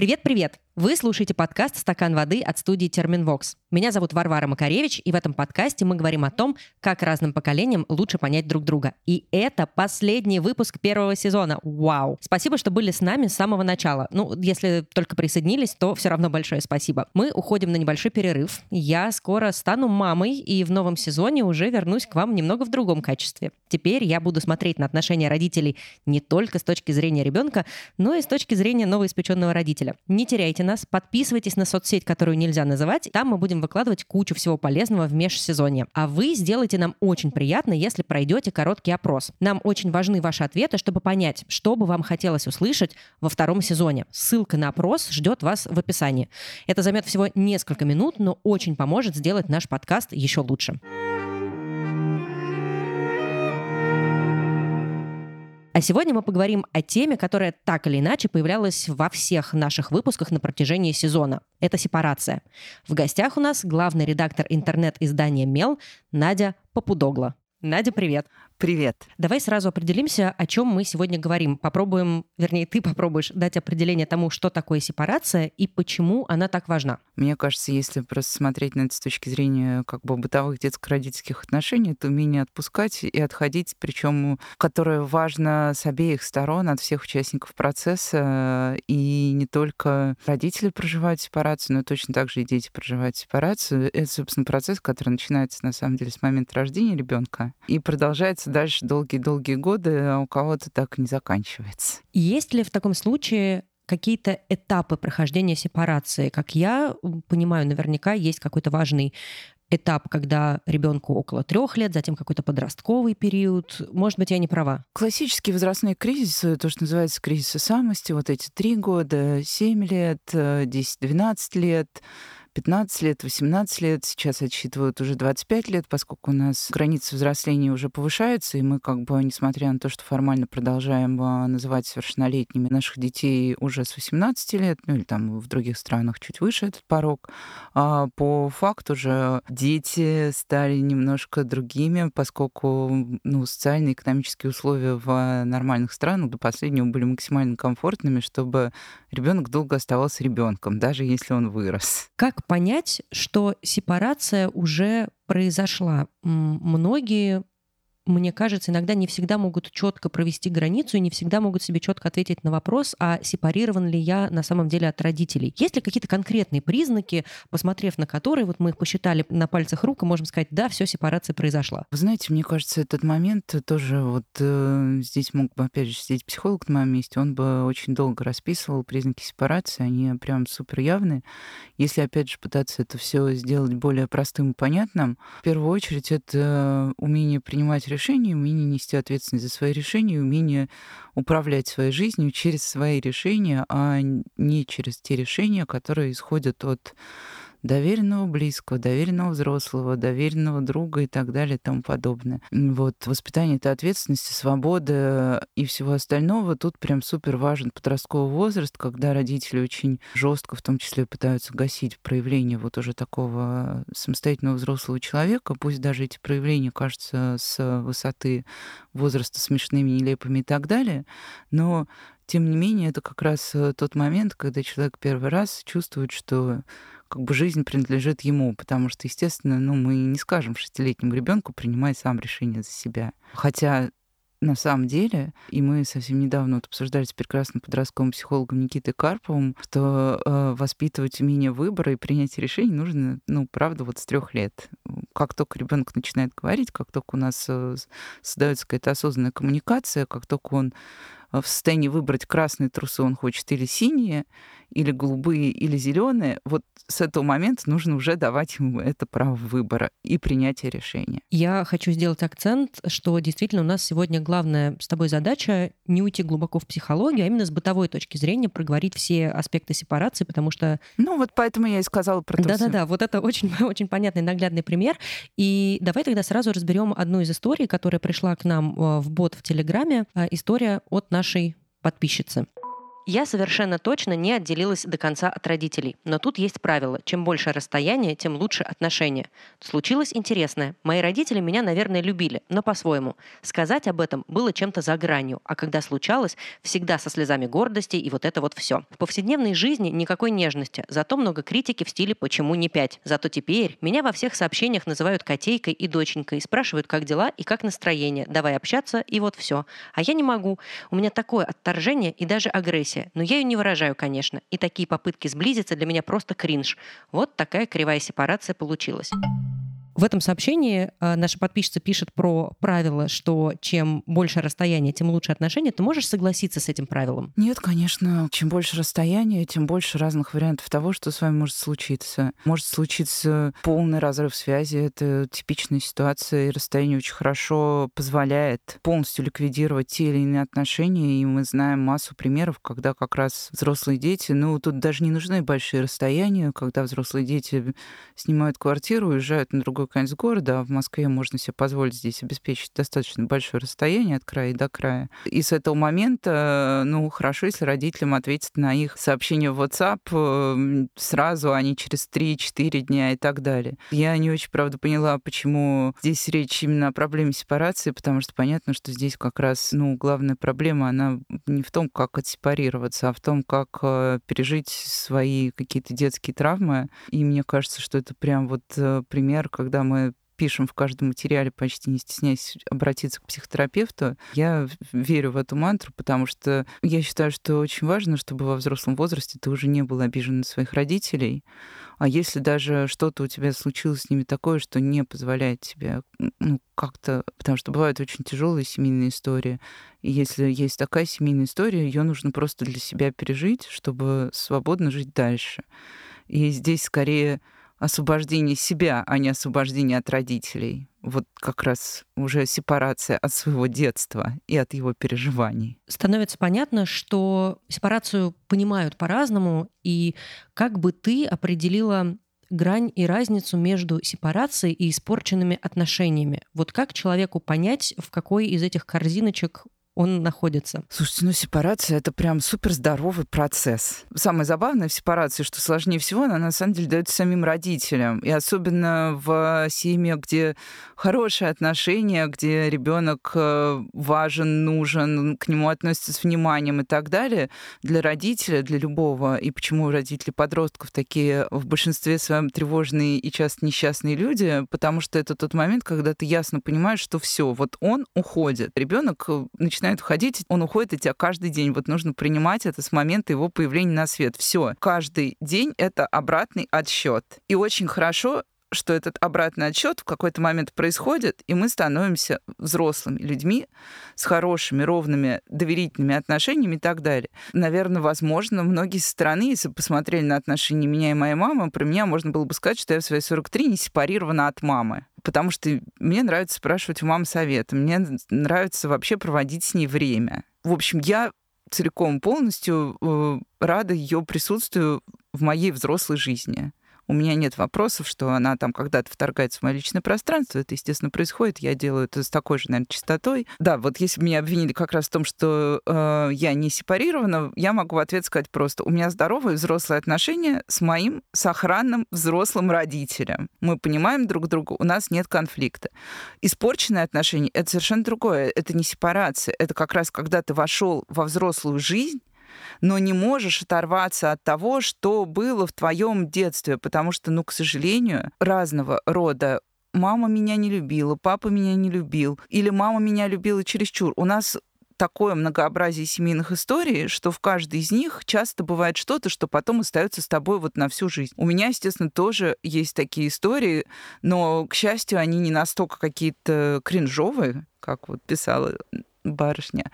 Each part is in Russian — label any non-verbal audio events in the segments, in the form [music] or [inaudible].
Привет Привет-привет! Вы слушаете подкаст «Стакан воды» от студии «Терминвокс». Меня зовут Варвара Макаревич, и в этом подкасте мы говорим о том, как разным поколениям лучше понять друг друга. И это последний выпуск первого сезона. Вау! Спасибо, что были с нами с самого начала. Ну, если только присоединились, то все равно большое спасибо. Мы уходим на небольшой перерыв. Я скоро стану мамой, и в новом сезоне уже вернусь к вам немного в другом качестве. Теперь я буду смотреть на отношения родителей не только с точки зрения ребенка, но и с точки зрения новоиспеченного родителя. Не теряйте нас, подписывайтесь на соцсеть, которую нельзя называть. Там мы будем выкладывать кучу всего полезного в межсезонье. А вы сделайте нам очень приятно, если пройдете короткий опрос. Нам очень важны ваши ответы, чтобы понять, что бы вам хотелось услышать во втором сезоне. Ссылка на опрос ждет вас в описании. Это займет всего несколько минут, но очень поможет сделать наш подкаст еще лучше. А сегодня мы поговорим о теме, которая так или иначе появлялась во всех наших выпусках на протяжении сезона. Это сепарация. В гостях у нас главный редактор интернет-издания «Мел» Надя Попудогла. Надя, привет. Привет. Давай сразу определимся, о чем мы сегодня говорим. Попробуем, вернее, ты попробуешь дать определение тому, что такое сепарация и почему она так важна. Мне кажется, если просто смотреть на это с точки зрения как бы бытовых детско-родительских отношений, это умение отпускать и отходить, причем которое важно с обеих сторон, от всех участников процесса, и не только родители проживают сепарацию, но точно так же и дети проживают сепарацию. Это, собственно, процесс, который начинается, на самом деле, с момента рождения ребенка и продолжается дальше долгие-долгие годы, а у кого-то так не заканчивается. Есть ли в таком случае какие-то этапы прохождения сепарации? Как я понимаю, наверняка есть какой-то важный этап, когда ребенку около трех лет, затем какой-то подростковый период. Может быть, я не права. Классические возрастные кризисы, то, что называется кризисы самости, вот эти три года, семь лет, 10-12 лет, 15 лет, 18 лет, сейчас отсчитывают уже 25 лет, поскольку у нас границы взросления уже повышаются, и мы как бы, несмотря на то, что формально продолжаем а, называть совершеннолетними наших детей уже с 18 лет, ну или там в других странах чуть выше этот порог, а по факту же дети стали немножко другими, поскольку ну, социальные и экономические условия в нормальных странах до последнего были максимально комфортными, чтобы ребенок долго оставался ребенком, даже если он вырос. Как понять, что сепарация уже произошла? Многие мне кажется, иногда не всегда могут четко провести границу и не всегда могут себе четко ответить на вопрос, а сепарирован ли я на самом деле от родителей. Есть ли какие-то конкретные признаки, посмотрев на которые, вот мы их посчитали на пальцах рук, и можем сказать, да, все, сепарация произошла? Вы знаете, мне кажется, этот момент тоже вот э, здесь мог бы, опять же, сидеть психолог на моем месте, он бы очень долго расписывал признаки сепарации, они прям супер явные. Если, опять же, пытаться это все сделать более простым и понятным, в первую очередь это умение принимать решения решения, умение нести ответственность за свои решения, умение управлять своей жизнью через свои решения, а не через те решения, которые исходят от доверенного близкого, доверенного взрослого, доверенного друга и так далее и тому подобное. Вот воспитание это ответственности, свобода и всего остального. Тут прям супер важен подростковый возраст, когда родители очень жестко, в том числе, пытаются гасить проявление вот уже такого самостоятельного взрослого человека, пусть даже эти проявления кажутся с высоты возраста смешными, нелепыми и так далее, но тем не менее, это как раз э, тот момент, когда человек первый раз чувствует, что как бы жизнь принадлежит ему, потому что, естественно, ну, мы не скажем шестилетнему ребенку принимать сам решение за себя. Хотя на самом деле, и мы совсем недавно вот обсуждали с прекрасным подростковым психологом Никитой Карповым, что э, воспитывать умение выбора и принятия решений нужно, ну, правда, вот с трех лет. Как только ребенок начинает говорить, как только у нас э, создается какая-то осознанная коммуникация, как только он в состоянии выбрать красные трусы он хочет или синие, или голубые, или зеленые, вот с этого момента нужно уже давать ему это право выбора и принятия решения. Я хочу сделать акцент, что действительно у нас сегодня главная с тобой задача не уйти глубоко в психологию, а именно с бытовой точки зрения проговорить все аспекты сепарации, потому что... Ну вот поэтому я и сказала про Да-да-да, вот это очень, [laughs] очень понятный наглядный пример. И давай тогда сразу разберем одну из историй, которая пришла к нам э, в бот в Телеграме. Э, история от нашей подписчицы. Я совершенно точно не отделилась до конца от родителей. Но тут есть правило. Чем больше расстояние, тем лучше отношения. Случилось интересное. Мои родители меня, наверное, любили, но по-своему. Сказать об этом было чем-то за гранью. А когда случалось, всегда со слезами гордости и вот это вот все. В повседневной жизни никакой нежности. Зато много критики в стиле «почему не пять?». Зато теперь меня во всех сообщениях называют котейкой и доченькой спрашивают, как дела и как настроение. Давай общаться, и вот все. А я не могу. У меня такое отторжение и даже агрессия. Но я ее не выражаю, конечно. И такие попытки сблизиться для меня просто кринж. Вот такая кривая сепарация получилась. В этом сообщении э, наша подписчица пишет про правило, что чем больше расстояние, тем лучше отношения. Ты можешь согласиться с этим правилом? Нет, конечно. Чем больше расстояния, тем больше разных вариантов того, что с вами может случиться. Может случиться полный разрыв связи. Это типичная ситуация, и расстояние очень хорошо позволяет полностью ликвидировать те или иные отношения. И мы знаем массу примеров, когда как раз взрослые дети, ну, тут даже не нужны большие расстояния, когда взрослые дети снимают квартиру, уезжают на другой конец города, а в Москве можно себе позволить здесь обеспечить достаточно большое расстояние от края до края. И с этого момента, ну, хорошо, если родителям ответить на их сообщения в WhatsApp эм, сразу, а не через 3-4 дня и так далее. Я не очень, правда, поняла, почему здесь речь именно о проблеме сепарации, потому что понятно, что здесь как раз, ну, главная проблема, она не в том, как отсепарироваться, а в том, как э, пережить свои какие-то детские травмы. И мне кажется, что это прям вот э, пример, когда когда мы пишем в каждом материале, почти не стесняясь обратиться к психотерапевту, я верю в эту мантру, потому что я считаю, что очень важно, чтобы во взрослом возрасте ты уже не был обижен на своих родителей. А если даже что-то у тебя случилось с ними такое, что не позволяет тебе ну, как-то... Потому что бывают очень тяжелые семейные истории. И если есть такая семейная история, ее нужно просто для себя пережить, чтобы свободно жить дальше. И здесь скорее освобождение себя, а не освобождение от родителей. Вот как раз уже сепарация от своего детства и от его переживаний. Становится понятно, что сепарацию понимают по-разному, и как бы ты определила грань и разницу между сепарацией и испорченными отношениями. Вот как человеку понять, в какой из этих корзиночек он находится. Слушайте, ну сепарация это прям супер здоровый процесс. Самое забавное в сепарации, что сложнее всего, она на самом деле дается самим родителям. И особенно в семьях, где хорошие отношения, где ребенок э, важен, нужен, к нему относятся с вниманием и так далее, для родителя, для любого, и почему родители подростков такие в большинстве своем тревожные и часто несчастные люди, потому что это тот момент, когда ты ясно понимаешь, что все, вот он уходит. Ребенок э, начинает начинает уходить, он уходит от тебя каждый день. Вот нужно принимать это с момента его появления на свет. Все. Каждый день это обратный отсчет. И очень хорошо, что этот обратный отсчет в какой-то момент происходит, и мы становимся взрослыми людьми с хорошими, ровными, доверительными отношениями и так далее. Наверное, возможно, многие со стороны, если бы посмотрели на отношения меня и моей мамы, про меня можно было бы сказать, что я в свои 43 не сепарирована от мамы потому что мне нравится спрашивать у мамы совета, мне нравится вообще проводить с ней время. В общем, я целиком полностью э, рада ее присутствию в моей взрослой жизни у меня нет вопросов, что она там когда-то вторгается в мое личное пространство. Это, естественно, происходит. Я делаю это с такой же, наверное, частотой. Да, вот если меня обвинили как раз в том, что э, я не сепарирована, я могу в ответ сказать просто, у меня здоровые взрослые отношения с моим сохранным взрослым родителем. Мы понимаем друг друга, у нас нет конфликта. Испорченные отношения — это совершенно другое. Это не сепарация. Это как раз когда ты вошел во взрослую жизнь, но не можешь оторваться от того, что было в твоем детстве, потому что, ну, к сожалению, разного рода мама меня не любила, папа меня не любил, или мама меня любила чересчур. У нас такое многообразие семейных историй, что в каждой из них часто бывает что-то, что потом остается с тобой вот на всю жизнь. У меня, естественно, тоже есть такие истории, но, к счастью, они не настолько какие-то кринжовые, как вот писала барышня,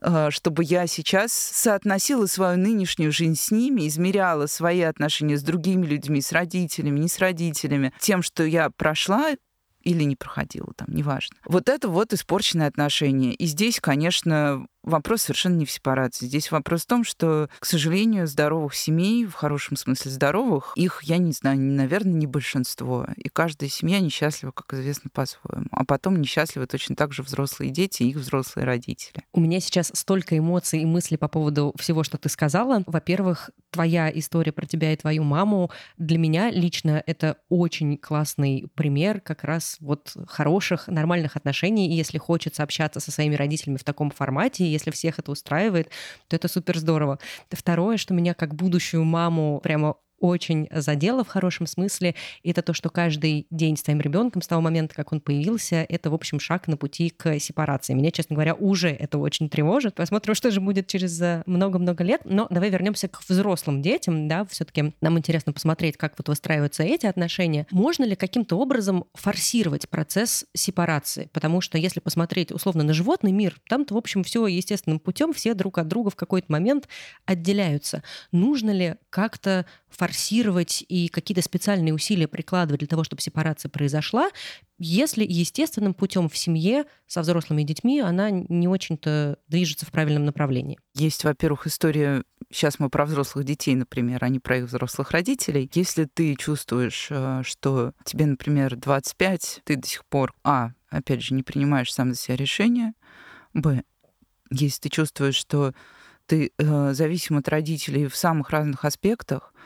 э, чтобы я сейчас соотносила свою нынешнюю жизнь с ними, измеряла свои отношения с другими людьми, с родителями, не с родителями, тем, что я прошла или не проходила, там, неважно. Вот это вот испорченные отношения. И здесь, конечно, вопрос совершенно не в сепарации. Здесь вопрос в том, что, к сожалению, здоровых семей, в хорошем смысле здоровых, их, я не знаю, наверное, не большинство. И каждая семья несчастлива, как известно, по-своему. А потом несчастливы точно так же взрослые дети и их взрослые родители. У меня сейчас столько эмоций и мыслей по поводу всего, что ты сказала. Во-первых, твоя история про тебя и твою маму для меня лично это очень классный пример как раз вот хороших, нормальных отношений. И если хочется общаться со своими родителями в таком формате, если всех это устраивает, то это супер здорово. Второе, что меня как будущую маму прямо очень задело в хорошем смысле, это то, что каждый день с твоим ребенком с того момента, как он появился, это, в общем, шаг на пути к сепарации. Меня, честно говоря, уже это очень тревожит. Посмотрим, [laughs] что же будет через э, много-много лет. Но давай вернемся к взрослым детям. Да, все-таки нам интересно посмотреть, как вот выстраиваются эти отношения. Можно ли каким-то образом форсировать процесс сепарации? Потому что если посмотреть условно на животный мир, там-то, в общем, все естественным путем, все друг от друга в какой-то момент отделяются. Нужно ли как-то форсировать и какие-то специальные усилия прикладывать для того, чтобы сепарация произошла, если естественным путем в семье со взрослыми детьми она не очень-то движется в правильном направлении. Есть, во-первых, история, сейчас мы про взрослых детей, например, а не про их взрослых родителей. Если ты чувствуешь, э, что тебе, например, 25, ты до сих пор, а, опять же, не принимаешь сам за себя решения, б, если ты чувствуешь, что ты э, зависим от родителей в самых разных аспектах,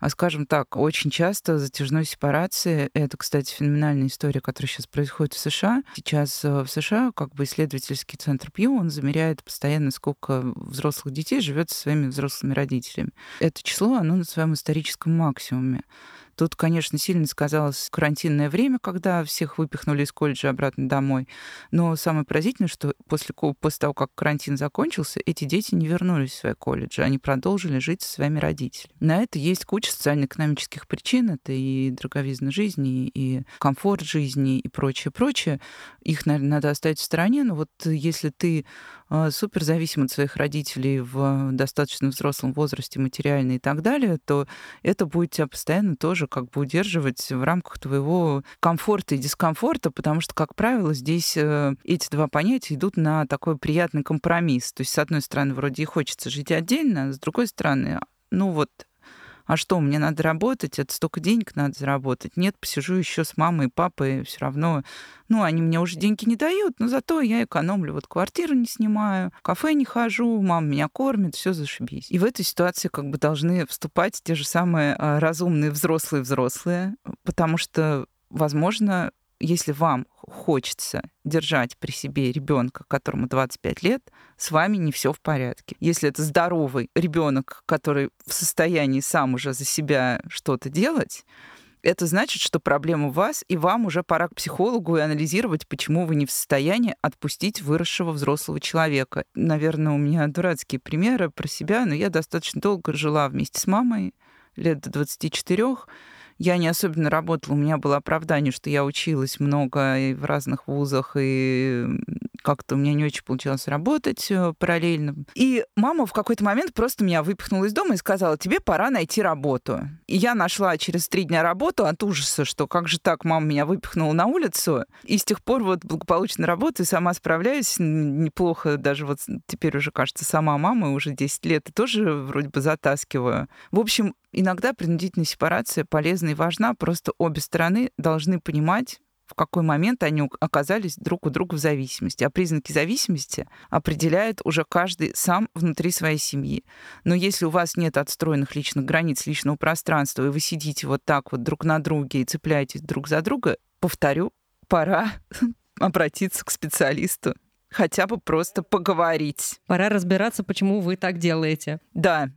а, скажем так, очень часто затяжной сепарации, это, кстати, феноменальная история, которая сейчас происходит в США. Сейчас э, в США как бы исследовательский центр Пью, он замеряет постоянно, сколько взрослых детей живет со своими взрослыми родителями. Это число, оно на своем историческом максимуме. Тут, конечно, сильно сказалось карантинное время, когда всех выпихнули из колледжа обратно домой. Но самое поразительное, что после, после того, как карантин закончился, эти дети не вернулись в свои колледжи, они продолжили жить со своими родителями. На это есть куча социально-экономических причин. Это и дороговизна жизни, и комфорт жизни, и прочее, прочее. Их, наверное, надо оставить в стороне. Но вот если ты а, супер зависим от своих родителей в достаточно взрослом возрасте, материально и так далее, то это будет тебя постоянно тоже как бы удерживать в рамках твоего комфорта и дискомфорта, потому что, как правило, здесь э, эти два понятия идут на такой приятный компромисс. То есть, с одной стороны, вроде и хочется жить отдельно, а с другой стороны, ну вот а что, мне надо работать, это столько денег надо заработать. Нет, посижу еще с мамой и папой, все равно, ну, они мне уже деньги не дают, но зато я экономлю, вот квартиру не снимаю, в кафе не хожу, мама меня кормит, все зашибись. И в этой ситуации как бы должны вступать те же самые а, разумные взрослые-взрослые, потому что, возможно, если вам хочется держать при себе ребенка, которому 25 лет, с вами не все в порядке. Если это здоровый ребенок, который в состоянии сам уже за себя что-то делать, это значит, что проблема у вас, и вам уже пора к психологу и анализировать, почему вы не в состоянии отпустить выросшего взрослого человека. Наверное, у меня дурацкие примеры про себя, но я достаточно долго жила вместе с мамой, лет до 24, я не особенно работала, у меня было оправдание, что я училась много и в разных вузах, и как-то у меня не очень получалось работать э, параллельно. И мама в какой-то момент просто меня выпихнула из дома и сказала, тебе пора найти работу. И я нашла через три дня работу от ужаса, что как же так, мама меня выпихнула на улицу. И с тех пор вот благополучно работаю, сама справляюсь неплохо, даже вот теперь уже, кажется, сама мама, уже 10 лет, и тоже вроде бы затаскиваю. В общем, иногда принудительная сепарация полезна и важна, просто обе стороны должны понимать, в какой момент они оказались друг у друга в зависимости. А признаки зависимости определяет уже каждый сам внутри своей семьи. Но если у вас нет отстроенных личных границ, личного пространства, и вы сидите вот так вот друг на друге и цепляетесь друг за друга, повторю, пора [laughs] обратиться к специалисту хотя бы просто поговорить. Пора разбираться, почему вы так делаете. Да.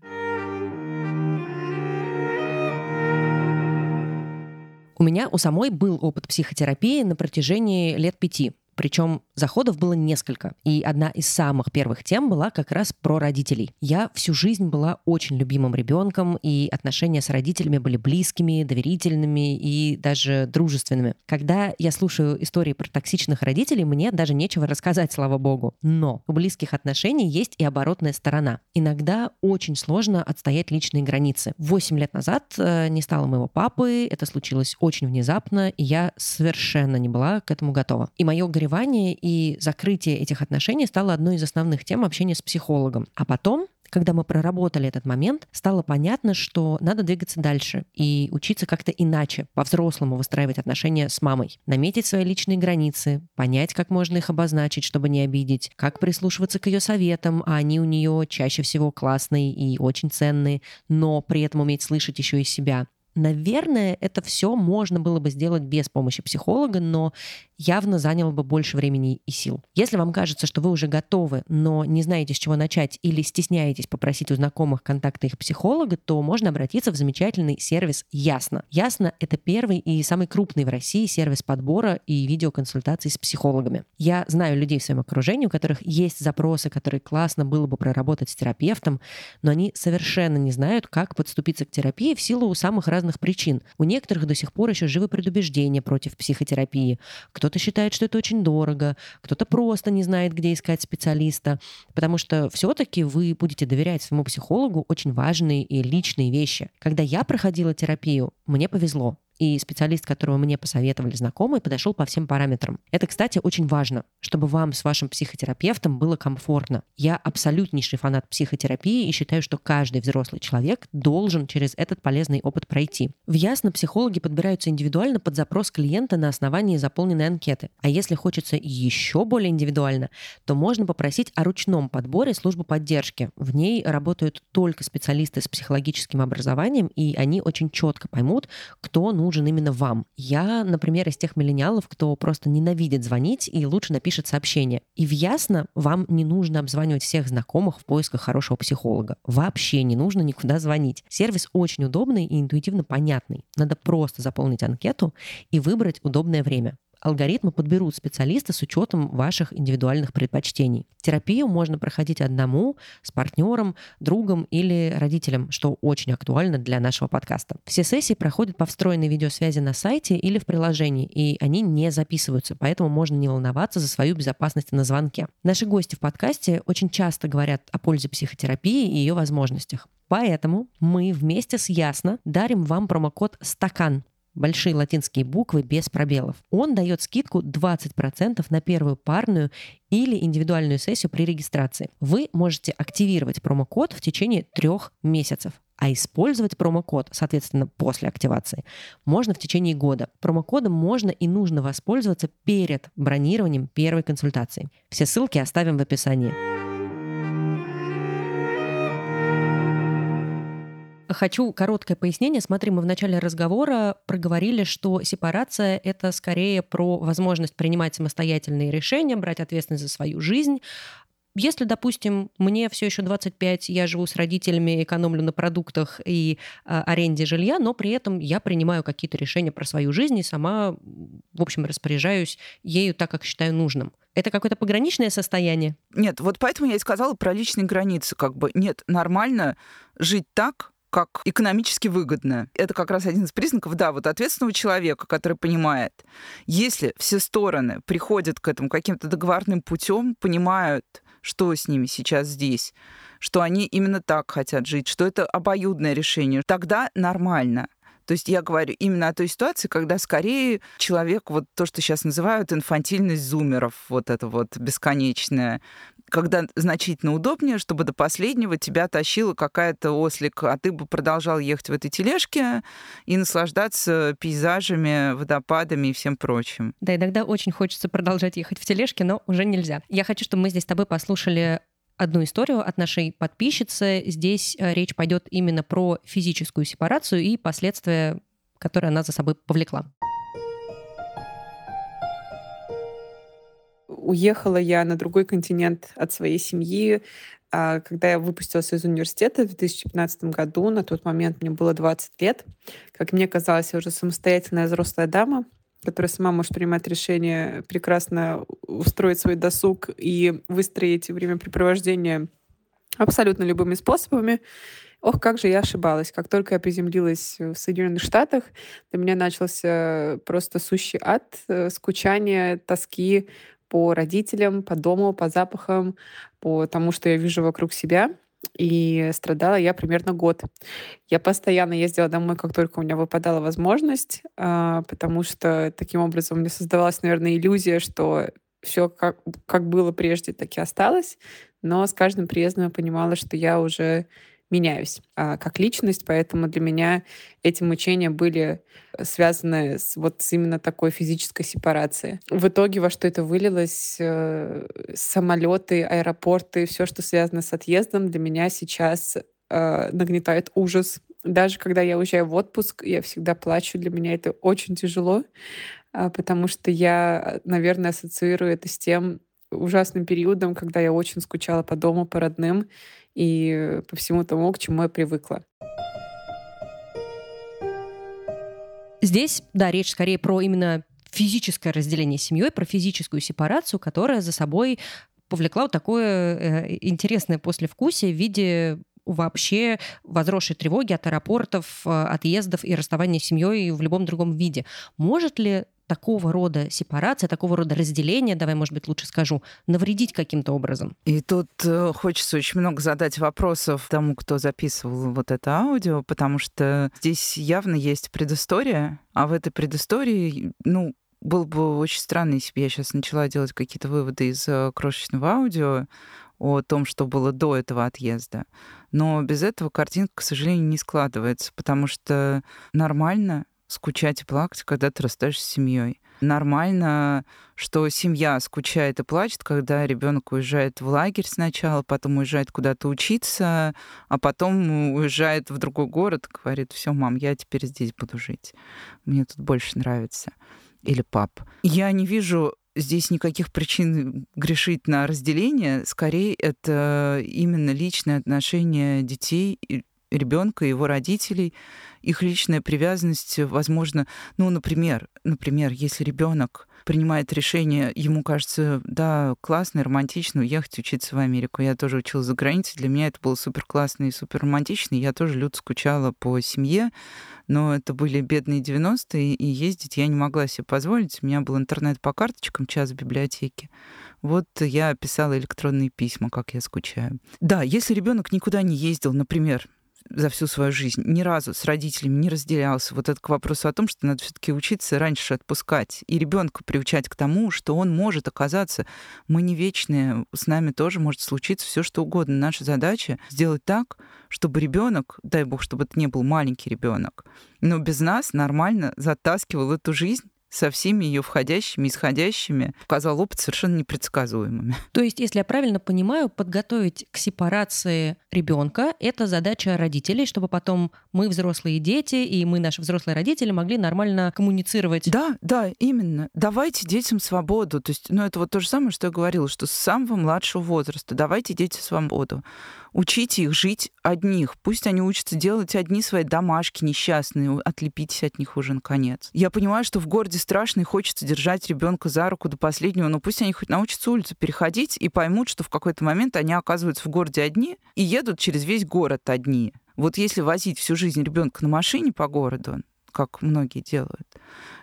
У меня у самой был опыт психотерапии на протяжении лет пяти. Причем заходов было несколько. И одна из самых первых тем была как раз про родителей. Я всю жизнь была очень любимым ребенком, и отношения с родителями были близкими, доверительными и даже дружественными. Когда я слушаю истории про токсичных родителей, мне даже нечего рассказать, слава богу. Но у близких отношений есть и оборотная сторона. Иногда очень сложно отстоять личные границы. Восемь лет назад э, не стало моего папы, это случилось очень внезапно, и я совершенно не была к этому готова. И мое горе заболевание и закрытие этих отношений стало одной из основных тем общения с психологом. А потом когда мы проработали этот момент, стало понятно, что надо двигаться дальше и учиться как-то иначе, по-взрослому выстраивать отношения с мамой, наметить свои личные границы, понять, как можно их обозначить, чтобы не обидеть, как прислушиваться к ее советам, а они у нее чаще всего классные и очень ценные, но при этом уметь слышать еще и себя. Наверное, это все можно было бы сделать без помощи психолога, но явно заняло бы больше времени и сил. Если вам кажется, что вы уже готовы, но не знаете, с чего начать или стесняетесь попросить у знакомых контакты их психолога, то можно обратиться в замечательный сервис Ясно. Ясно — это первый и самый крупный в России сервис подбора и видеоконсультаций с психологами. Я знаю людей в своем окружении, у которых есть запросы, которые классно было бы проработать с терапевтом, но они совершенно не знают, как подступиться к терапии в силу самых разных причин. У некоторых до сих пор еще живы предубеждения против психотерапии. Кто кто-то считает, что это очень дорого, кто-то просто не знает, где искать специалиста, потому что все-таки вы будете доверять своему психологу очень важные и личные вещи. Когда я проходила терапию, мне повезло и специалист, которого мне посоветовали знакомые, подошел по всем параметрам. Это, кстати, очень важно, чтобы вам с вашим психотерапевтом было комфортно. Я абсолютнейший фанат психотерапии и считаю, что каждый взрослый человек должен через этот полезный опыт пройти. В Ясно психологи подбираются индивидуально под запрос клиента на основании заполненной анкеты. А если хочется еще более индивидуально, то можно попросить о ручном подборе службы поддержки. В ней работают только специалисты с психологическим образованием, и они очень четко поймут, кто нужен нужен именно вам. Я, например, из тех миллениалов, кто просто ненавидит звонить и лучше напишет сообщение. И в ясно вам не нужно обзванивать всех знакомых в поисках хорошего психолога. Вообще не нужно никуда звонить. Сервис очень удобный и интуитивно понятный. Надо просто заполнить анкету и выбрать удобное время алгоритмы подберут специалиста с учетом ваших индивидуальных предпочтений. Терапию можно проходить одному, с партнером, другом или родителем, что очень актуально для нашего подкаста. Все сессии проходят по встроенной видеосвязи на сайте или в приложении, и они не записываются, поэтому можно не волноваться за свою безопасность на звонке. Наши гости в подкасте очень часто говорят о пользе психотерапии и ее возможностях. Поэтому мы вместе с Ясно дарим вам промокод «Стакан» большие латинские буквы без пробелов. Он дает скидку 20% на первую парную или индивидуальную сессию при регистрации. Вы можете активировать промокод в течение трех месяцев а использовать промокод, соответственно, после активации, можно в течение года. Промокодом можно и нужно воспользоваться перед бронированием первой консультации. Все ссылки оставим в описании. Хочу короткое пояснение. Смотри, мы в начале разговора проговорили, что сепарация — это скорее про возможность принимать самостоятельные решения, брать ответственность за свою жизнь, если, допустим, мне все еще 25, я живу с родителями, экономлю на продуктах и э, аренде жилья, но при этом я принимаю какие-то решения про свою жизнь и сама, в общем, распоряжаюсь ею так, как считаю нужным. Это какое-то пограничное состояние? Нет, вот поэтому я и сказала про личные границы. Как бы нет, нормально жить так, как экономически выгодно. Это как раз один из признаков, да, вот ответственного человека, который понимает, если все стороны приходят к этому каким-то договорным путем, понимают, что с ними сейчас здесь, что они именно так хотят жить, что это обоюдное решение, тогда нормально. То есть я говорю именно о той ситуации, когда скорее человек, вот то, что сейчас называют инфантильность зумеров, вот это вот бесконечное, когда значительно удобнее, чтобы до последнего тебя тащила какая-то ослик, а ты бы продолжал ехать в этой тележке и наслаждаться пейзажами, водопадами и всем прочим. Да, иногда очень хочется продолжать ехать в тележке, но уже нельзя. Я хочу, чтобы мы здесь с тобой послушали одну историю от нашей подписчицы. Здесь э, речь пойдет именно про физическую сепарацию и последствия, которые она за собой повлекла. Уехала я на другой континент от своей семьи, а, когда я выпустилась из университета в 2015 году. На тот момент мне было 20 лет. Как мне казалось, я уже самостоятельная взрослая дама которая сама может принимать решение прекрасно устроить свой досуг и выстроить времяпрепровождение абсолютно любыми способами. Ох, как же я ошибалась. Как только я приземлилась в Соединенных Штатах, для меня начался просто сущий ад, э, скучание, тоски по родителям, по дому, по запахам, по тому, что я вижу вокруг себя. И страдала я примерно год. Я постоянно ездила домой, как только у меня выпадала возможность, а, потому что таким образом мне создавалась, наверное, иллюзия, что все как, как было прежде, так и осталось. Но с каждым приездом я понимала, что я уже меняюсь а, как личность, поэтому для меня эти мучения были связаны с вот с именно такой физической сепарацией. В итоге во что это вылилось? Э, самолеты, аэропорты, все, что связано с отъездом, для меня сейчас э, нагнетает ужас. Даже когда я уезжаю в отпуск, я всегда плачу. Для меня это очень тяжело, э, потому что я, наверное, ассоциирую это с тем ужасным периодом, когда я очень скучала по дому, по родным и по всему тому, к чему я привыкла. Здесь, да, речь скорее про именно физическое разделение семьей, про физическую сепарацию, которая за собой повлекла вот такое э, интересное послевкусие в виде вообще возросшей тревоги от аэропортов, э, отъездов и расставания с семьей в любом другом виде. Может ли такого рода сепарация, такого рода разделение, давай, может быть, лучше скажу, навредить каким-то образом? И тут э, хочется очень много задать вопросов тому, кто записывал вот это аудио, потому что здесь явно есть предыстория, а в этой предыстории, ну, было бы очень странно, если бы я сейчас начала делать какие-то выводы из э, крошечного аудио о том, что было до этого отъезда. Но без этого картинка, к сожалению, не складывается, потому что нормально скучать и плакать, когда ты расстаешься с семьей. Нормально, что семья скучает и плачет, когда ребенок уезжает в лагерь сначала, потом уезжает куда-то учиться, а потом уезжает в другой город, говорит, все, мам, я теперь здесь буду жить. Мне тут больше нравится. Или пап. Я не вижу здесь никаких причин грешить на разделение. Скорее, это именно личное отношение детей ребенка, его родителей, их личная привязанность, возможно, ну, например, например, если ребенок принимает решение, ему кажется, да, классно романтично уехать учиться в Америку. Я тоже училась за границей, для меня это было супер классно и супер романтично. Я тоже люто скучала по семье, но это были бедные 90-е, и ездить я не могла себе позволить. У меня был интернет по карточкам, час в библиотеке. Вот я писала электронные письма, как я скучаю. Да, если ребенок никуда не ездил, например, за всю свою жизнь ни разу с родителями не разделялся. Вот это к вопросу о том, что надо все-таки учиться раньше отпускать и ребенка приучать к тому, что он может оказаться, мы не вечные, с нами тоже может случиться все что угодно. Наша задача сделать так, чтобы ребенок, дай бог, чтобы это не был маленький ребенок, но без нас нормально затаскивал эту жизнь со всеми ее входящими и исходящими, показал опыт совершенно непредсказуемыми. [laughs] То есть, если я правильно понимаю, подготовить к сепарации ребенка это задача родителей, чтобы потом мы, взрослые дети, и мы, наши взрослые родители, могли нормально коммуницировать. Да, да, именно. Давайте детям свободу. То есть, ну, это вот то же самое, что я говорила, что с самого младшего возраста давайте детям свободу. Учите их жить одних. Пусть они учатся делать одни свои домашки несчастные. Отлепитесь от них уже наконец. Я понимаю, что в городе страшно и хочется держать ребенка за руку до последнего, но пусть они хоть научатся улицу переходить и поймут, что в какой-то момент они оказываются в городе одни и едут через весь город одни. Вот если возить всю жизнь ребенка на машине по городу, как многие делают,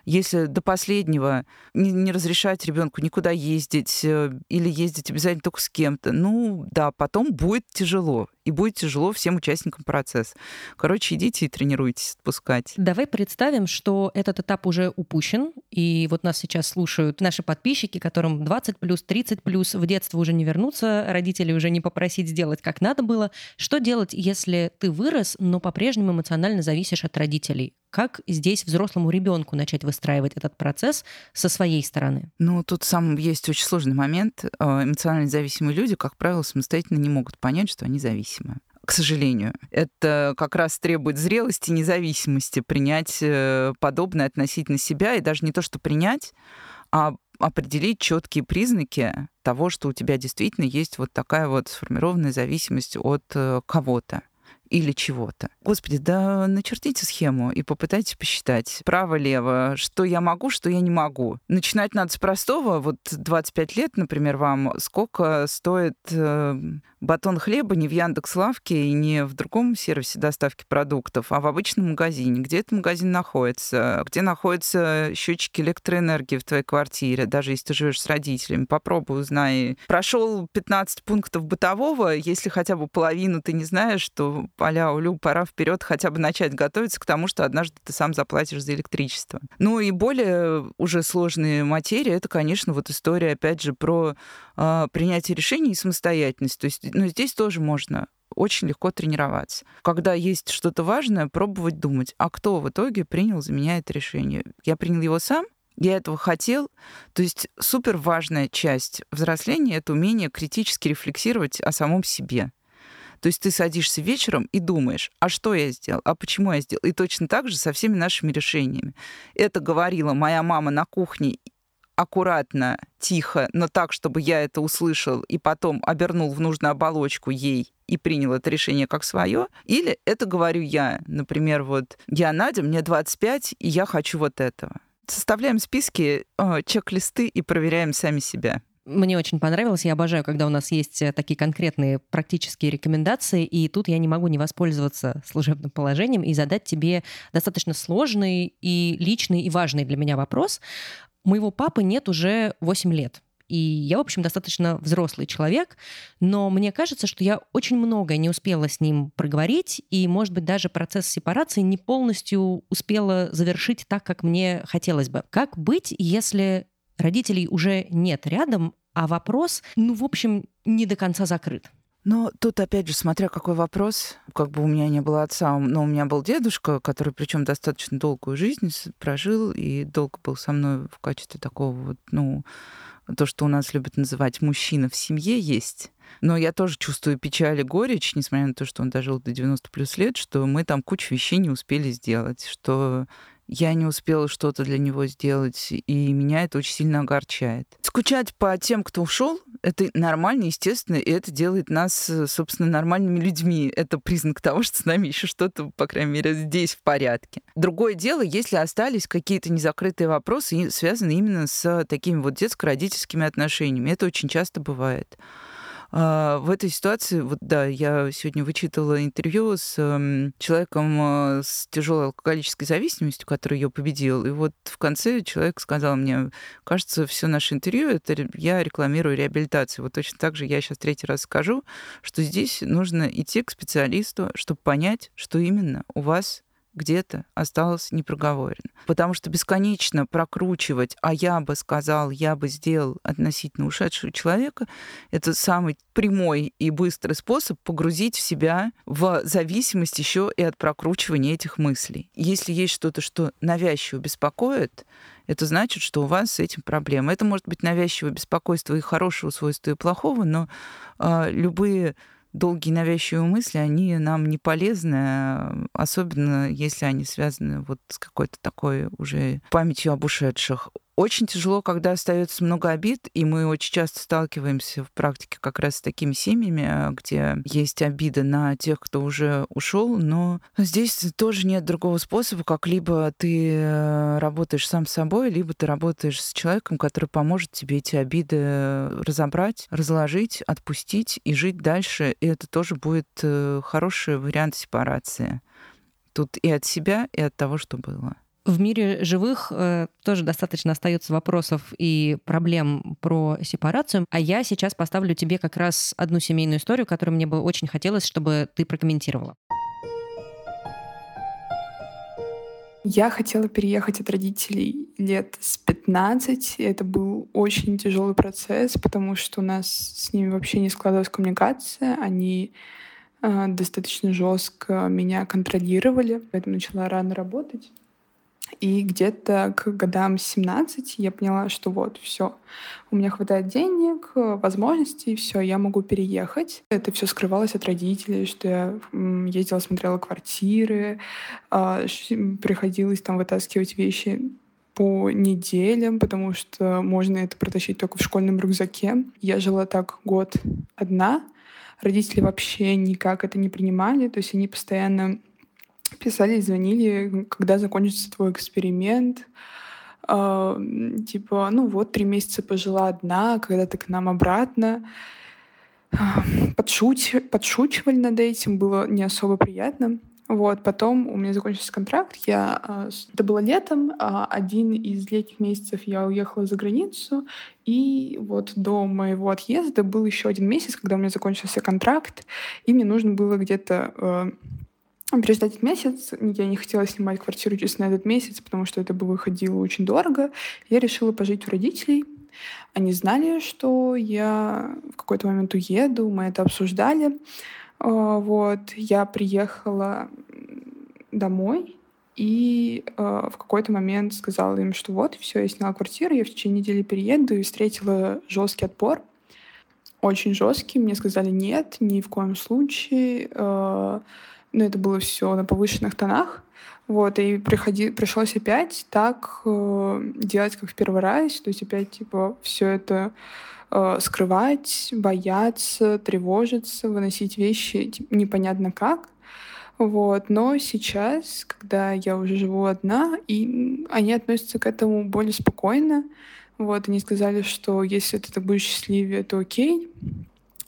если до последнего не, не разрешать ребенку никуда ездить э, или ездить обязательно только с кем-то, ну да, потом будет тяжело. И будет тяжело всем участникам процесса. Короче, идите и тренируйтесь отпускать. Давай представим, что этот этап уже упущен, и вот нас сейчас слушают наши подписчики, которым 20 плюс, 30 плюс, в детство уже не вернуться, родители уже не попросить сделать как надо было. Что делать, если ты вырос, но по-прежнему эмоционально зависишь от родителей? Как здесь взрослому ребенку начать выстраивать этот процесс со своей стороны? Ну, тут сам есть очень сложный момент. Э, эмоционально зависимые люди, как правило, самостоятельно не могут понять, что они зависимы к сожалению. Это как раз требует зрелости, независимости, принять э, подобное относительно себя, и даже не то, что принять, а определить четкие признаки того, что у тебя действительно есть вот такая вот сформированная зависимость от э, кого-то или чего-то. Господи, да начертите схему и попытайтесь посчитать право-лево, что я могу, что я не могу. Начинать надо с простого. Вот 25 лет, например, вам сколько стоит э, батон хлеба не в Яндекс Лавке и не в другом сервисе доставки продуктов, а в обычном магазине. Где этот магазин находится? Где находятся счетчики электроэнергии в твоей квартире, даже если ты живешь с родителями? Попробуй, узнай. Прошел 15 пунктов бытового, если хотя бы половину ты не знаешь, то аля улю, пора вперед хотя бы начать готовиться к тому, что однажды ты сам заплатишь за электричество. Ну и более уже сложные материи, это, конечно, вот история, опять же, про э, принятие решений и самостоятельность. То есть ну, здесь тоже можно очень легко тренироваться. Когда есть что-то важное, пробовать думать, а кто в итоге принял за меня это решение? Я принял его сам, я этого хотел. То есть супер важная часть взросления — это умение критически рефлексировать о самом себе. То есть ты садишься вечером и думаешь, а что я сделал, а почему я сделал. И точно так же со всеми нашими решениями. Это говорила моя мама на кухне аккуратно, тихо, но так, чтобы я это услышал и потом обернул в нужную оболочку ей и принял это решение как свое, или это говорю я. Например, вот я Надя, мне 25, и я хочу вот этого. Составляем списки, э, чек-листы и проверяем сами себя. Мне очень понравилось. Я обожаю, когда у нас есть э, такие конкретные практические рекомендации, и тут я не могу не воспользоваться служебным положением и задать тебе достаточно сложный и личный и важный для меня вопрос. Моего папы нет уже 8 лет. И я, в общем, достаточно взрослый человек, но мне кажется, что я очень многое не успела с ним проговорить, и, может быть, даже процесс сепарации не полностью успела завершить так, как мне хотелось бы. Как быть, если родителей уже нет рядом, а вопрос, ну, в общем, не до конца закрыт. Но тут, опять же, смотря какой вопрос, как бы у меня не было отца, но у меня был дедушка, который причем достаточно долгую жизнь прожил и долго был со мной в качестве такого вот, ну, то, что у нас любят называть мужчина в семье, есть. Но я тоже чувствую печаль и горечь, несмотря на то, что он дожил до 90 плюс лет, что мы там кучу вещей не успели сделать, что я не успела что-то для него сделать, и меня это очень сильно огорчает. Скучать по тем, кто ушел, это нормально, естественно, и это делает нас, собственно, нормальными людьми. Это признак того, что с нами еще что-то, по крайней мере, здесь в порядке. Другое дело, если остались какие-то незакрытые вопросы, связанные именно с такими вот детско-родительскими отношениями. Это очень часто бывает. А, в этой ситуации, вот да, я сегодня вычитала интервью с эм, человеком э, с тяжелой алкоголической зависимостью, который ее победил. И вот в конце человек сказал мне, кажется, все наше интервью это я рекламирую реабилитацию. Вот точно так же я сейчас третий раз скажу, что здесь нужно идти к специалисту, чтобы понять, что именно у вас где-то осталось непроговорено. Потому что бесконечно прокручивать, а я бы сказал, я бы сделал относительно ушедшего человека, это самый прямой и быстрый способ погрузить в себя в зависимость еще и от прокручивания этих мыслей. Если есть что-то, что навязчиво беспокоит, это значит, что у вас с этим проблема. Это может быть навязчивое беспокойство и хорошего свойства, и плохого, но э, любые долгие навязчивые мысли, они нам не полезны, особенно если они связаны вот с какой-то такой уже памятью об ушедших. Очень тяжело, когда остается много обид, и мы очень часто сталкиваемся в практике как раз с такими семьями, где есть обида на тех, кто уже ушел, но здесь тоже нет другого способа, как либо ты э, работаешь сам с собой, либо ты работаешь с человеком, который поможет тебе эти обиды разобрать, разложить, отпустить и жить дальше. И это тоже будет э, хороший вариант сепарации. Тут и от себя, и от того, что было. В мире живых э, тоже достаточно остается вопросов и проблем про сепарацию. А я сейчас поставлю тебе как раз одну семейную историю, которую мне бы очень хотелось, чтобы ты прокомментировала. Я хотела переехать от родителей лет с 15. И это был очень тяжелый процесс, потому что у нас с ними вообще не складывалась коммуникация. Они э, достаточно жестко меня контролировали, поэтому начала рано работать. И где-то к годам 17 я поняла, что вот, все, у меня хватает денег, возможностей, все, я могу переехать. Это все скрывалось от родителей, что я ездила, смотрела квартиры, а, приходилось там вытаскивать вещи по неделям, потому что можно это протащить только в школьном рюкзаке. Я жила так год одна. Родители вообще никак это не принимали, то есть они постоянно писали, звонили, когда закончится твой эксперимент. Э, типа, ну вот, три месяца пожила одна, когда ты к нам обратно. подшуч... подшучивали над этим, было не особо приятно. Вот, потом у меня закончился контракт, я, а, это было летом, а один из летних месяцев я уехала за границу, и вот до моего отъезда был еще один месяц, когда у меня закончился контракт, и мне нужно было где-то переждать этот месяц. Я не хотела снимать квартиру чисто на этот месяц, потому что это бы выходило очень дорого. Я решила пожить у родителей. Они знали, что я в какой-то момент уеду, мы это обсуждали. А, вот, я приехала домой и э, в какой-то момент сказала им, что вот, все, я сняла квартиру, я в течение недели перееду и встретила жесткий отпор. Очень жесткий. Мне сказали нет, ни в коем случае. Э, но это было все на повышенных тонах. Вот, и приходи, пришлось опять так э, делать, как в первый раз. То есть опять, типа, все это э, скрывать, бояться, тревожиться, выносить вещи типа, непонятно как. Вот. Но сейчас, когда я уже живу одна, и они относятся к этому более спокойно. Вот, они сказали, что если ты будешь счастливее, то окей.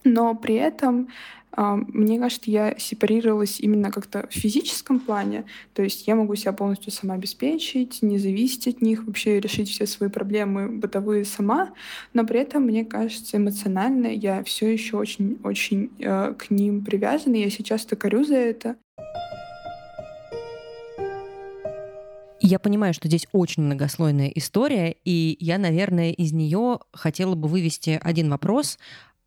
Но при этом мне кажется, я сепарировалась именно как-то в физическом плане. То есть я могу себя полностью сама обеспечить, не зависеть от них, вообще решить все свои проблемы бытовые сама. Но при этом, мне кажется, эмоционально я все еще очень-очень э, к ним привязана. Я сейчас то корю за это. Я понимаю, что здесь очень многослойная история, и я, наверное, из нее хотела бы вывести один вопрос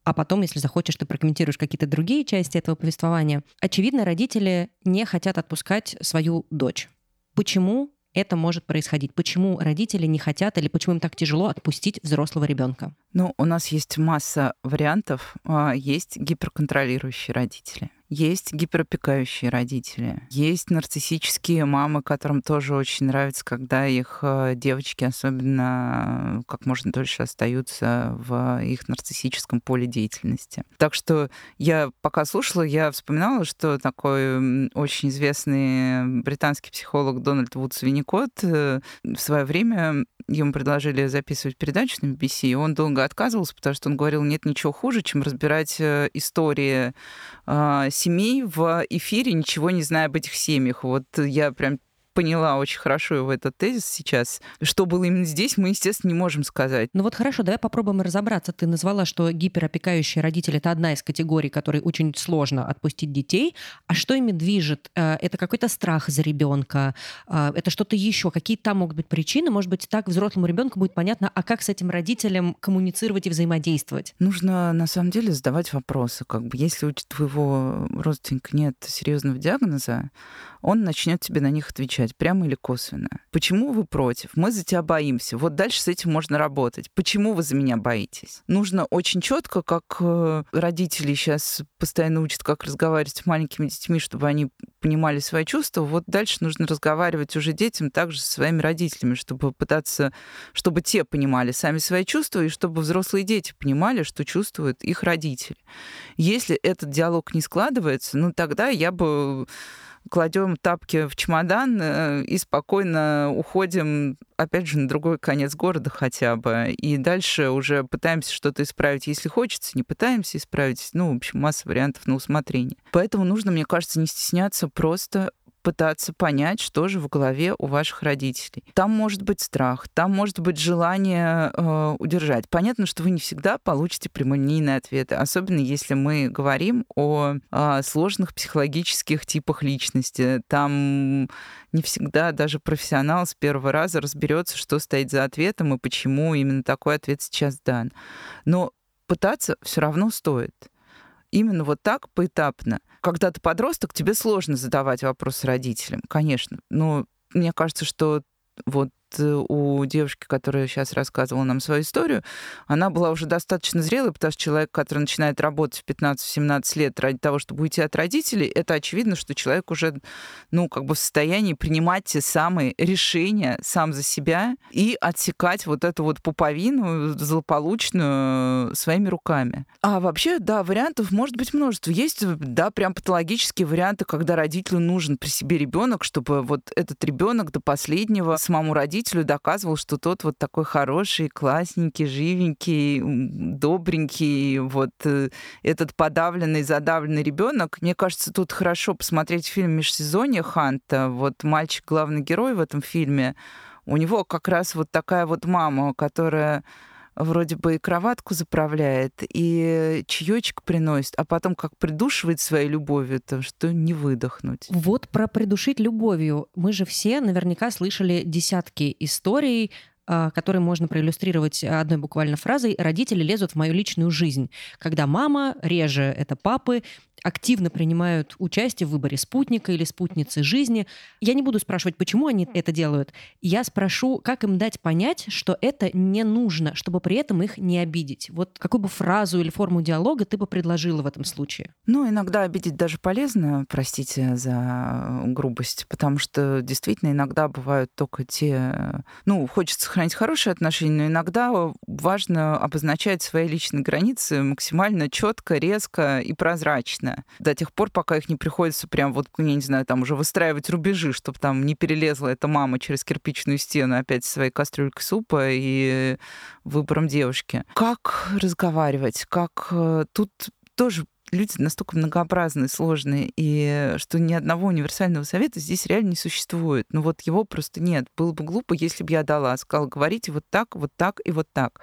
а потом, если захочешь, ты прокомментируешь какие-то другие части этого повествования. Очевидно, родители не хотят отпускать свою дочь. Почему это может происходить? Почему родители не хотят или почему им так тяжело отпустить взрослого ребенка? Ну, у нас есть масса вариантов. А, есть гиперконтролирующие родители. Есть гиперопекающие родители. Есть нарциссические мамы, которым тоже очень нравится, когда их э, девочки особенно э, как можно дольше остаются в их нарциссическом поле деятельности. Так что я пока слушала, я вспоминала, что такой очень известный британский психолог Дональд Вудс Винникот э, в свое время ему предложили записывать передачу на BBC, и он долго отказывался, потому что он говорил, нет ничего хуже, чем разбирать истории семей в эфире, ничего не зная об этих семьях. Вот я прям поняла очень хорошо его этот тезис сейчас. Что было именно здесь, мы, естественно, не можем сказать. Ну вот хорошо, давай попробуем разобраться. Ты назвала, что гиперопекающие родители — это одна из категорий, которой очень сложно отпустить детей. А что ими движет? Э, это какой-то страх за ребенка? Э, это что-то еще? Какие там могут быть причины? Может быть, так взрослому ребенку будет понятно, а как с этим родителем коммуницировать и взаимодействовать? Нужно, на самом деле, задавать вопросы. Как бы, если у твоего родственника нет серьезного диагноза, он начнет тебе на них отвечать, прямо или косвенно. Почему вы против? Мы за тебя боимся. Вот дальше с этим можно работать. Почему вы за меня боитесь? Нужно очень четко, как э, родители сейчас постоянно учат, как разговаривать с маленькими детьми, чтобы они понимали свои чувства. Вот дальше нужно разговаривать уже детям также со своими родителями, чтобы пытаться, чтобы те понимали сами свои чувства, и чтобы взрослые дети понимали, что чувствуют их родители. Если этот диалог не складывается, ну тогда я бы кладем тапки в чемодан э, и спокойно уходим, опять же, на другой конец города хотя бы. И дальше уже пытаемся что-то исправить, если хочется, не пытаемся исправить. Ну, в общем, масса вариантов на усмотрение. Поэтому нужно, мне кажется, не стесняться просто пытаться понять, что же в голове у ваших родителей. Там может быть страх, там может быть желание э, удержать. Понятно, что вы не всегда получите прямолинейные ответы, особенно если мы говорим о, о сложных психологических типах личности. Там не всегда даже профессионал с первого раза разберется, что стоит за ответом и почему именно такой ответ сейчас дан. Но пытаться все равно стоит именно вот так поэтапно. Когда ты подросток, тебе сложно задавать вопрос родителям, конечно. Но мне кажется, что вот у девушки, которая сейчас рассказывала нам свою историю, она была уже достаточно зрелой, потому что человек, который начинает работать в 15-17 лет ради того, чтобы уйти от родителей, это очевидно, что человек уже, ну, как бы в состоянии принимать те самые решения сам за себя и отсекать вот эту вот пуповину злополучную своими руками. А вообще, да, вариантов может быть множество. Есть, да, прям патологические варианты, когда родителю нужен при себе ребенок, чтобы вот этот ребенок до последнего самому родителю родителю доказывал, что тот вот такой хороший, классненький, живенький, добренький, вот э, этот подавленный, задавленный ребенок. Мне кажется, тут хорошо посмотреть фильм «Межсезонье» Ханта. Вот мальчик, главный герой в этом фильме, у него как раз вот такая вот мама, которая вроде бы и кроватку заправляет, и чаечек приносит, а потом как придушивает своей любовью, то что не выдохнуть. Вот про придушить любовью. Мы же все наверняка слышали десятки историй а, которые можно проиллюстрировать одной буквально фразой «родители лезут в мою личную жизнь», когда мама, реже это папы, активно принимают участие в выборе спутника или спутницы жизни. Я не буду спрашивать, почему они это делают. Я спрошу, как им дать понять, что это не нужно, чтобы при этом их не обидеть. Вот какую бы фразу или форму диалога ты бы предложила в этом случае? Ну, иногда обидеть даже полезно, простите за грубость, потому что действительно иногда бывают только те... Ну, хочется сохранить хорошие отношения, но иногда важно обозначать свои личные границы максимально четко, резко и прозрачно нормально до тех пор, пока их не приходится прям вот, я не знаю, там уже выстраивать рубежи, чтобы там не перелезла эта мама через кирпичную стену опять своей кастрюлькой супа и выбором девушки. Как разговаривать? Как э, тут тоже люди настолько многообразные, сложные, и что ни одного универсального совета здесь реально не существует. Ну вот его просто нет. Было бы глупо, если бы я дала, сказала, говорите вот так, вот так и вот так.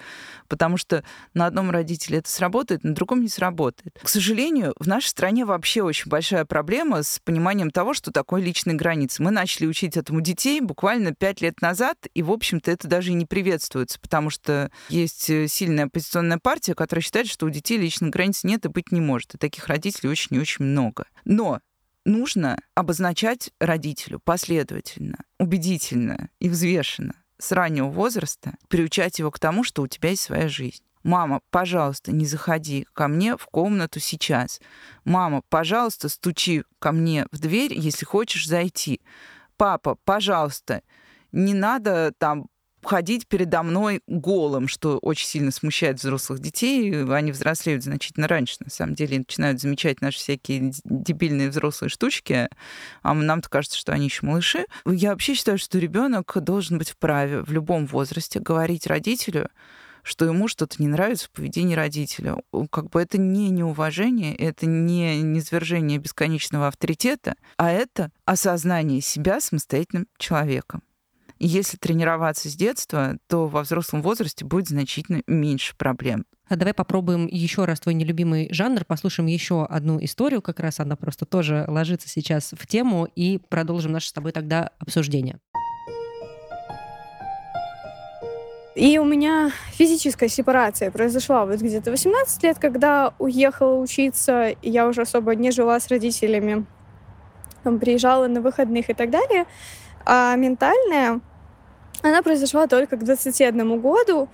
Потому что на одном родителе это сработает, на другом не сработает. К сожалению, в нашей стране вообще очень большая проблема с пониманием того, что такое личные границы. Мы начали учить этому детей буквально пять лет назад, и, в общем-то, это даже и не приветствуется, потому что есть э, сильная оппозиционная партия, которая считает, что у детей личных границ нет и быть не может таких родителей очень и очень много. Но нужно обозначать родителю последовательно, убедительно и взвешенно с раннего возраста, приучать его к тому, что у тебя есть своя жизнь. Мама, пожалуйста, не заходи ко мне в комнату сейчас. Мама, пожалуйста, стучи ко мне в дверь, если хочешь зайти. Папа, пожалуйста, не надо там ходить передо мной голым, что очень сильно смущает взрослых детей. Они взрослеют значительно раньше, на самом деле, начинают замечать наши всякие дебильные взрослые штучки, а нам-то кажется, что они еще малыши. Я вообще считаю, что ребенок должен быть вправе в любом возрасте говорить родителю, что ему что-то не нравится в поведении родителя. Как бы это не неуважение, это не низвержение бесконечного авторитета, а это осознание себя самостоятельным человеком. Если тренироваться с детства, то во взрослом возрасте будет значительно меньше проблем. А давай попробуем еще раз твой нелюбимый жанр, послушаем еще одну историю, как раз она просто тоже ложится сейчас в тему, и продолжим наше с тобой тогда обсуждение. И у меня физическая сепарация произошла вот где-то 18 лет, когда уехала учиться, и я уже особо не жила с родителями, там, приезжала на выходных и так далее. А ментальная, она произошла только к 21 году,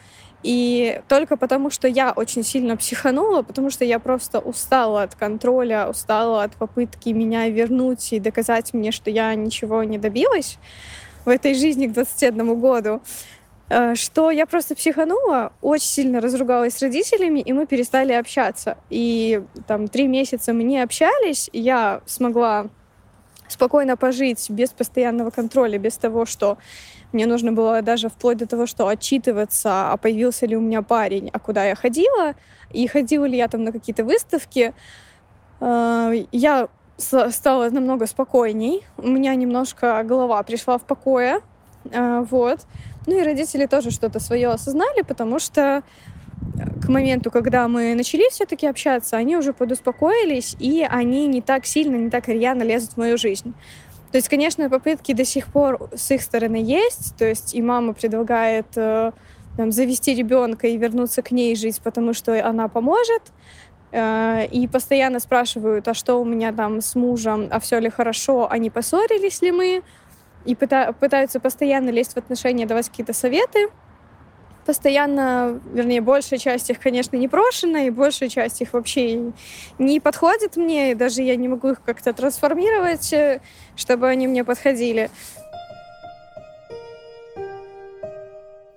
и только потому, что я очень сильно психанула, потому что я просто устала от контроля, устала от попытки меня вернуть и доказать мне, что я ничего не добилась в этой жизни к 21 году, э, что я просто психанула, очень сильно разругалась с родителями, и мы перестали общаться. И там три месяца мы не общались, и я смогла спокойно пожить без постоянного контроля, без того, что мне нужно было даже вплоть до того, что отчитываться, а появился ли у меня парень, а куда я ходила, и ходила ли я там на какие-то выставки. А, я стала намного спокойней, у меня немножко голова пришла в покое, а, вот. Ну и родители тоже что-то свое осознали, потому что к моменту, когда мы начали все-таки общаться, они уже подуспокоились, и они не так сильно, не так рьяно лезут в мою жизнь. То есть, конечно, попытки до сих пор с их стороны есть. То есть и мама предлагает э, там, завести ребенка и вернуться к ней жить, потому что она поможет. Э, и постоянно спрашивают, а что у меня там с мужем, а все ли хорошо, а не поссорились ли мы. И пытаются постоянно лезть в отношения, давать какие-то советы постоянно, вернее, большая часть их, конечно, не прошена, и большая часть их вообще не подходит мне, и даже я не могу их как-то трансформировать, э, чтобы они мне подходили.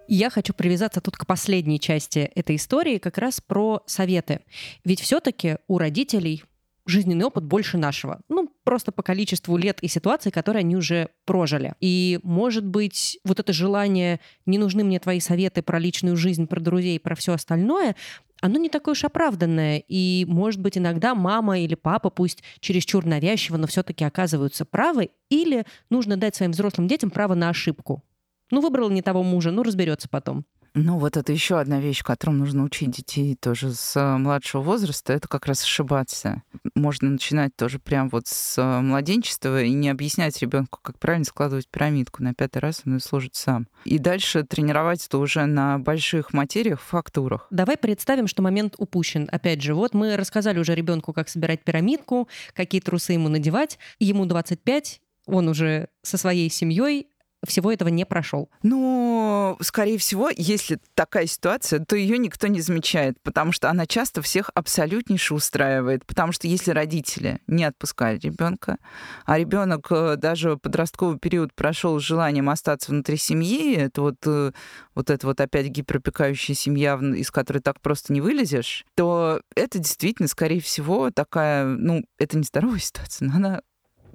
Я хочу привязаться тут к последней части этой истории, как раз про советы. Ведь все-таки у родителей жизненный опыт больше нашего. Ну, просто по количеству лет и ситуаций, которые они уже прожили. И, может быть, вот это желание «не нужны мне твои советы про личную жизнь, про друзей, про все остальное», оно не такое уж оправданное. И, может быть, иногда мама или папа, пусть чересчур навязчиво, но все-таки оказываются правы, или нужно дать своим взрослым детям право на ошибку. Ну, выбрала не того мужа, ну, разберется потом. Ну, вот это еще одна вещь, которым нужно учить детей тоже с э, младшего возраста, это как раз ошибаться. Можно начинать тоже прям вот с э, младенчества и не объяснять ребенку, как правильно складывать пирамидку. На пятый раз он ее сложит сам. И дальше тренировать это уже на больших материях, фактурах. Давай представим, что момент упущен. Опять же, вот мы рассказали уже ребенку, как собирать пирамидку, какие трусы ему надевать. Ему 25, он уже со своей семьей, всего этого не прошел? Ну, скорее всего, если такая ситуация, то ее никто не замечает, потому что она часто всех абсолютнейше устраивает. Потому что если родители не отпускали ребенка, а ребенок э, даже подростковый период прошел с желанием остаться внутри семьи, это вот, э, вот это вот опять гиперопекающая семья, из которой так просто не вылезешь, то это действительно, скорее всего, такая, ну, это не здоровая [laughs] ситуация, но она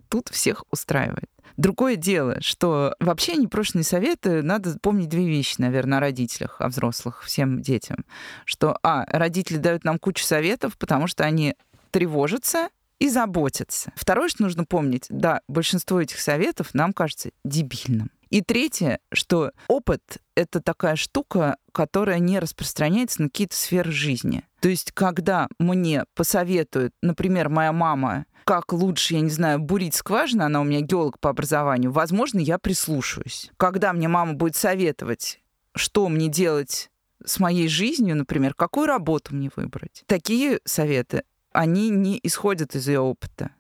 тут всех устраивает. Другое дело, что вообще непрошенные советы, надо помнить две вещи, наверное, о родителях, о взрослых, всем детям. Что, а, родители дают нам кучу советов, потому что они тревожатся и заботятся. Второе, что нужно помнить, да, большинство этих советов нам кажется дебильным. И третье, что опыт — это такая штука, которая не распространяется на какие-то сферы жизни. То есть, когда мне посоветуют, например, моя мама как лучше, я не знаю, бурить скважины, она у меня геолог по образованию, возможно, я прислушаюсь. Когда мне мама будет советовать, что мне делать с моей жизнью, например, какую работу мне выбрать, такие советы, они не исходят из ее опыта.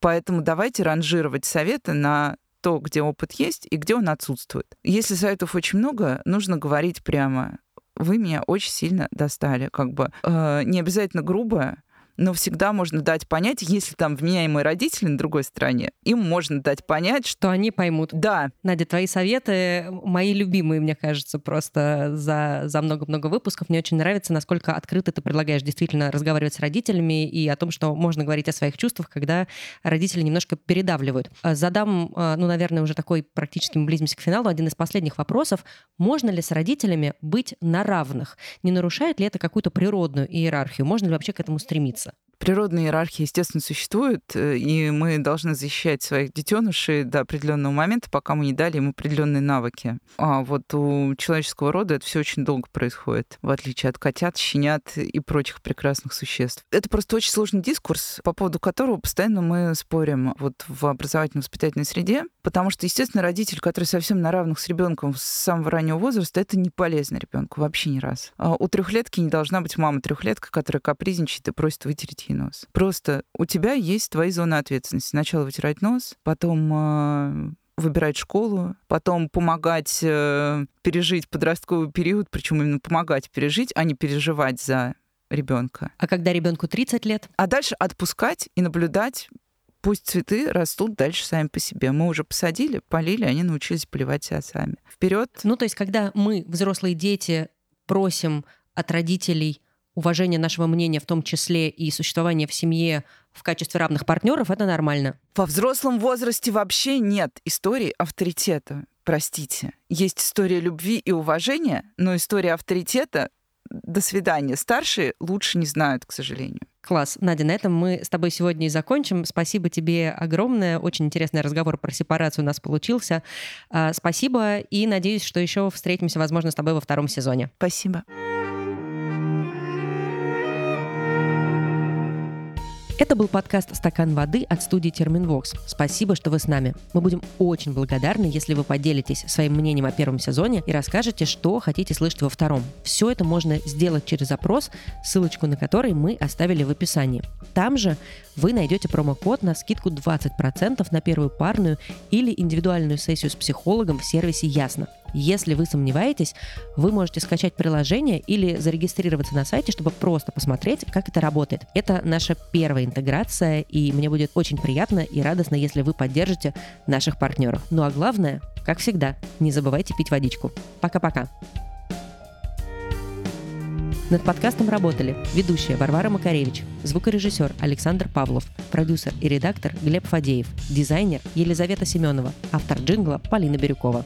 Поэтому давайте ранжировать советы на то, где опыт есть и где он отсутствует. Если советов очень много, нужно говорить прямо. Вы меня очень сильно достали. Как бы э, не обязательно грубо, но всегда можно дать понять, если там вменяемые родители на другой стороне, им можно дать понять, что они поймут. Да. Надя, твои советы мои любимые, мне кажется, просто за, за много-много выпусков. Мне очень нравится, насколько открыто ты предлагаешь действительно разговаривать с родителями и о том, что можно говорить о своих чувствах, когда родители немножко передавливают. А, задам, а, ну, наверное, уже такой практически мы близимся к финалу, один из последних вопросов. Можно ли с родителями быть на равных? Не нарушает ли это какую-то природную иерархию? Можно ли вообще к этому стремиться? получается. Природная иерархия, естественно, существует, э, и мы должны защищать своих детенышей до определенного момента, пока мы не дали им определенные навыки. А вот у человеческого рода это все очень долго происходит, в отличие от котят, щенят и прочих прекрасных существ. Это просто очень сложный дискурс, по поводу которого постоянно мы спорим вот в образовательно-воспитательной среде, потому что, естественно, родитель, который совсем на равных с ребенком с самого раннего возраста, это не полезно ребенку вообще ни раз. А у трехлетки не должна быть мама трехлетка, которая капризничает и просит вытереть ей нос. Просто у тебя есть твои зоны ответственности. Сначала вытирать нос, потом э, выбирать школу, потом помогать э, пережить подростковый период, причем именно помогать пережить, а не переживать за ребенка. А когда ребенку 30 лет? А дальше отпускать и наблюдать, пусть цветы растут дальше сами по себе. Мы уже посадили, полили, они научились поливать себя сами. Вперед. Ну, то есть, когда мы, взрослые дети, просим от родителей уважение нашего мнения, в том числе и существование в семье в качестве равных партнеров, это нормально. Во взрослом возрасте вообще нет истории авторитета. Простите. Есть история любви и уважения, но история авторитета до свидания. Старшие лучше не знают, к сожалению. Класс. Надя, на этом мы с тобой сегодня и закончим. Спасибо тебе огромное. Очень интересный разговор про сепарацию у нас получился. А, спасибо и надеюсь, что еще встретимся, возможно, с тобой во втором сезоне. Спасибо. Это был подкаст «Стакан воды» от студии Терминвокс. Спасибо, что вы с нами. Мы будем очень благодарны, если вы поделитесь своим мнением о первом сезоне и расскажете, что хотите слышать во втором. Все это можно сделать через запрос, ссылочку на который мы оставили в описании. Там же вы найдете промокод на скидку 20% на первую парную или индивидуальную сессию с психологом в сервисе «Ясно». Если вы сомневаетесь, вы можете скачать приложение или зарегистрироваться на сайте, чтобы просто посмотреть, как это работает. Это наша первая интеграция, и мне будет очень приятно и радостно, если вы поддержите наших партнеров. Ну а главное, как всегда, не забывайте пить водичку. Пока-пока. Над подкастом работали ведущая Варвара Макаревич, звукорежиссер Александр Павлов, продюсер и редактор Глеб Фадеев, дизайнер Елизавета Семенова, автор джингла Полина Бирюкова.